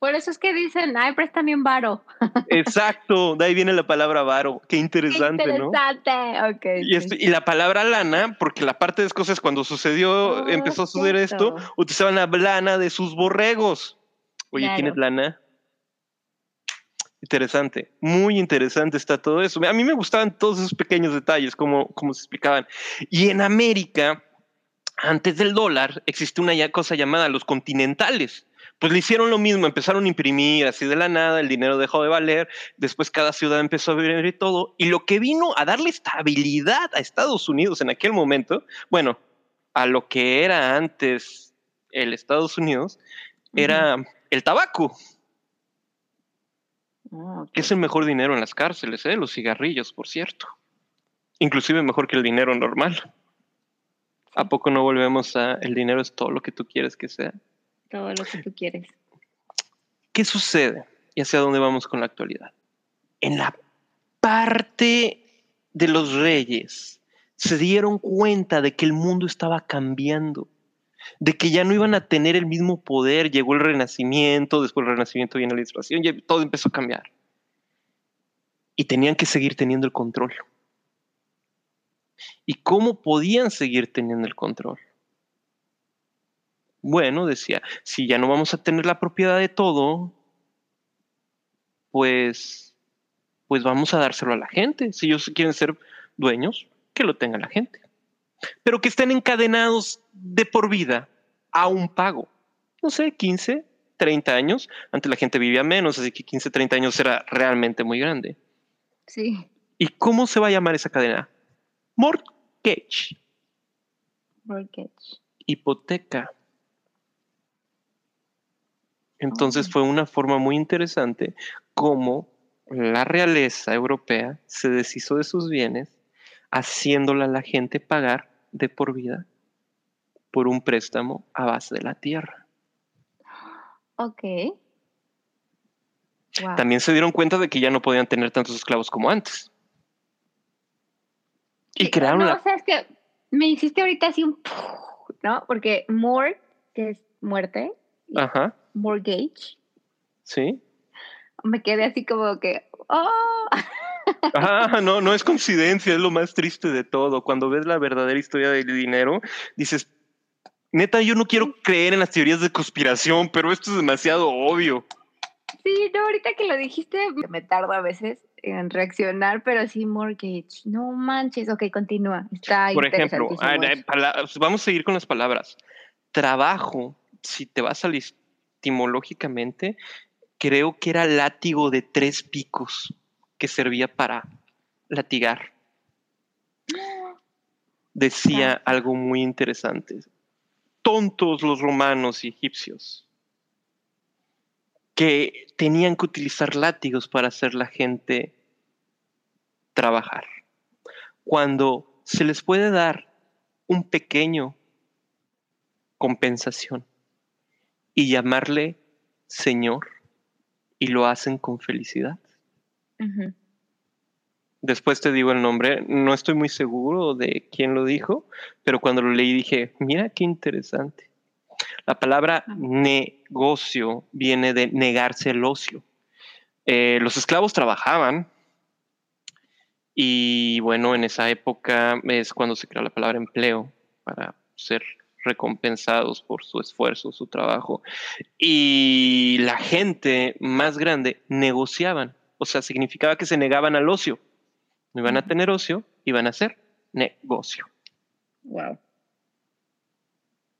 Por eso es que dicen, ay, préstame un varo. Exacto, de ahí viene la palabra varo. Qué interesante, Qué interesante. Ok. Y, esto- y la palabra lana, porque la parte de Escocia es cuando sucedió, Oh, empezó a suceder cierto. esto, utilizaban la lana de sus borregos. Oye, Claro. ¿tienes lana? Interesante, muy interesante está todo eso. A mí me gustaban todos esos pequeños detalles, como, como se explicaban. Y en América, antes del dólar, existe una cosa llamada los continentales. Pues le hicieron lo mismo, empezaron a imprimir así de la nada, el dinero dejó de valer, después cada ciudad empezó a ver y todo, y lo que vino a darle estabilidad a Estados Unidos en aquel momento, bueno, a lo que era antes el Estados Unidos, era el tabaco, Ah, que es el mejor dinero en las cárceles, ¿eh? los cigarrillos, por cierto. Inclusive mejor que el dinero normal. ¿A poco no volvemos a el dinero es todo lo que tú quieres que sea? Todo lo que tú quieres. ¿Qué sucede? ¿Y hacia dónde vamos con la actualidad? En la parte de los reyes se dieron cuenta de que el mundo estaba cambiando, de que ya no iban a tener el mismo poder. Llegó el renacimiento, después del renacimiento viene la ilustración, y todo empezó a cambiar. Y tenían que seguir teniendo el control. ¿Y cómo podían seguir teniendo el control? Bueno, decía, si ya no vamos a tener la propiedad de todo, pues, pues vamos a dárselo a la gente. Si ellos quieren ser dueños, que lo tenga la gente. Pero que estén encadenados de por vida a un pago. No sé, 15, 30 años. Antes la gente vivía menos, así que 15, 30 años era realmente muy grande. Sí. ¿Y cómo se va a llamar esa cadena? Mortgage, Mortgage. hipoteca. Entonces fue una forma muy interesante como la realeza europea se deshizo de sus bienes, haciéndole a la gente pagar de por vida por un préstamo a base de la tierra. Ok. Wow. También se dieron cuenta de que ya no podían tener tantos esclavos como antes. Y Sí, crearon no, la... o sea, es que me hiciste ahorita así un... ¿No? Porque mort, que es muerte, Ajá, mortgage, sí. me quedé así como que... ¡Oh! Ah, no, no es coincidencia, es lo más triste de todo. Cuando ves la verdadera historia del dinero, dices, neta, yo no quiero creer en las teorías de conspiración, pero esto es demasiado obvio. Sí, no, ahorita que lo dijiste, me tardo a veces en reaccionar, pero sí, mortgage. No manches. Ok, continúa. Está Por ejemplo, vamos a seguir con las palabras. Trabajo, si te vas al etimológicamente, creo que era látigo de tres picos que servía para latigar. Decía algo muy interesante. Tontos los romanos y egipcios que tenían que utilizar látigos para hacer la gente trabajar. Cuando se les puede dar un pequeño compensación y llamarle Señor y lo hacen con felicidad. Después te digo el nombre, no estoy muy seguro de quién lo dijo, pero cuando lo leí dije, mira qué interesante. La palabra Ah. Negocio viene de negarse el ocio. Eh, los esclavos trabajaban y bueno, en esa época es cuando se creó la palabra empleo para ser recompensados por su esfuerzo, su trabajo. Y la gente más grande negociaban, o sea, significaba que se negaban al ocio. No iban a tener ocio, iban a hacer negocio. Wow.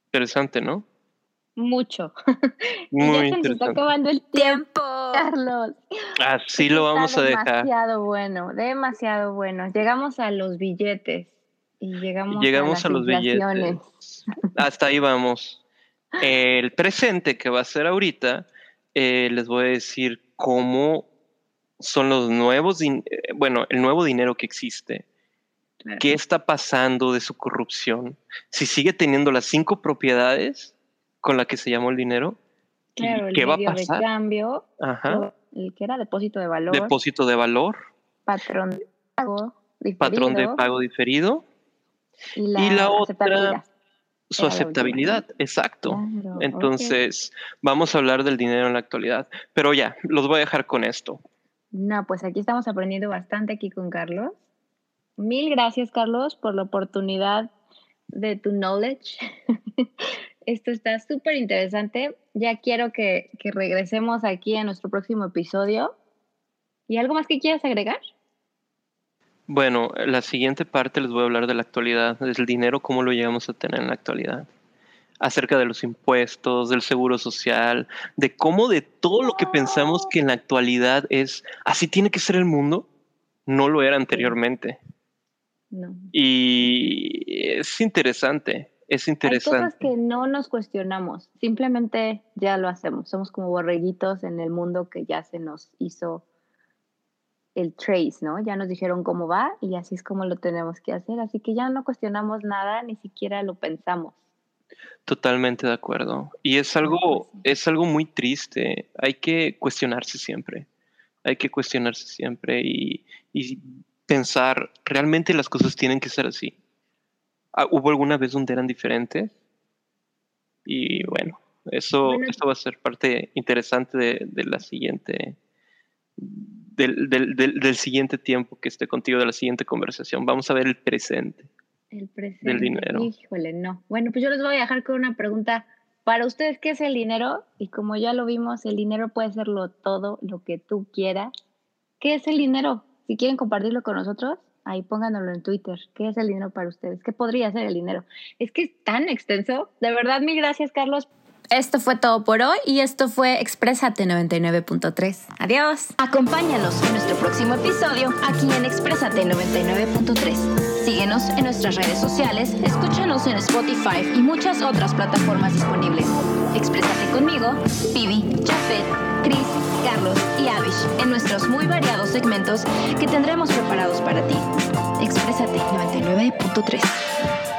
Interesante, ¿no? Mucho. Muy ya se nos está acabando el Tiempo. Carlos. Así lo está vamos a dejar. Demasiado bueno, demasiado bueno. Llegamos a los billetes y llegamos, Llegamos a, los billetes. Hasta ahí vamos. El presente que va a ser ahorita, eh, les voy a decir cómo son los nuevos, eh, bueno, el nuevo dinero que existe. Claro. ¿Qué está pasando de su corrupción? Si sigue teniendo las cinco propiedades con las que se llamó el dinero, ¿y Claro, el ¿qué va a medio de pasar? cambio, Ajá. el que era depósito de valor, Depósito de valor, patrón de pago, patrón de diferido, pago diferido, y la, y la otra, su la aceptabilidad. Exacto. Claro. Entonces, vamos a hablar del dinero en la actualidad. Pero ya, los voy a dejar con esto. No, pues aquí estamos aprendiendo bastante aquí con Carlos. Mil gracias, Carlos, por la oportunidad de tu knowledge. Esto está súper interesante. Ya quiero que, que regresemos aquí a nuestro próximo episodio. ¿Y algo más que quieras agregar? Bueno, la siguiente parte les voy a hablar de la actualidad, del dinero, cómo lo llegamos a tener en la actualidad. Acerca de los impuestos, del seguro social, de cómo de todo lo que pensamos que en la actualidad es así tiene que ser el mundo, no lo era anteriormente. No. Y es interesante, es Hay interesante. cosas que no nos cuestionamos, simplemente ya lo hacemos. Somos como borreguitos en el mundo que ya se nos hizo el trace, ¿no? Ya nos dijeron cómo va y así es como lo tenemos que hacer. Así que ya no cuestionamos nada, ni siquiera lo pensamos. Totalmente de acuerdo. Y es algo, es algo muy triste. Hay que cuestionarse siempre. Hay que cuestionarse siempre y, y pensar, ¿realmente las cosas tienen que ser así? Ah, ¿Hubo alguna vez donde eran diferentes? Y bueno, eso, Bueno. eso va a ser parte interesante de, de la siguiente, del, del- del- del siguiente tiempo que esté contigo, de la siguiente conversación. Vamos a ver el presente. El presente. Del dinero. Híjole, no. Bueno, pues yo les voy a dejar con una pregunta. Para ustedes, ¿qué es el dinero? Y como ya lo vimos, el dinero puede ser lo todo, lo que tú quieras. ¿Qué es el dinero? Si quieren compartirlo con nosotros, ahí pónganoslo en Twitter. ¿Qué es el dinero para ustedes? ¿Qué podría ser el dinero? Es que es tan extenso. De verdad, mil gracias, Carlos. Esto fue todo por hoy y esto fue Exprésate 99.3. Adiós. Acompáñanos en nuestro próximo episodio aquí en Exprésate 99.3. Síguenos en nuestras redes sociales, escúchanos en Spotify y muchas otras plataformas disponibles. Exprésate conmigo, Pibi, Jafet, Chris, Carlos y Avish en nuestros muy variados segmentos que tendremos preparados para ti. Exprésate 99.3.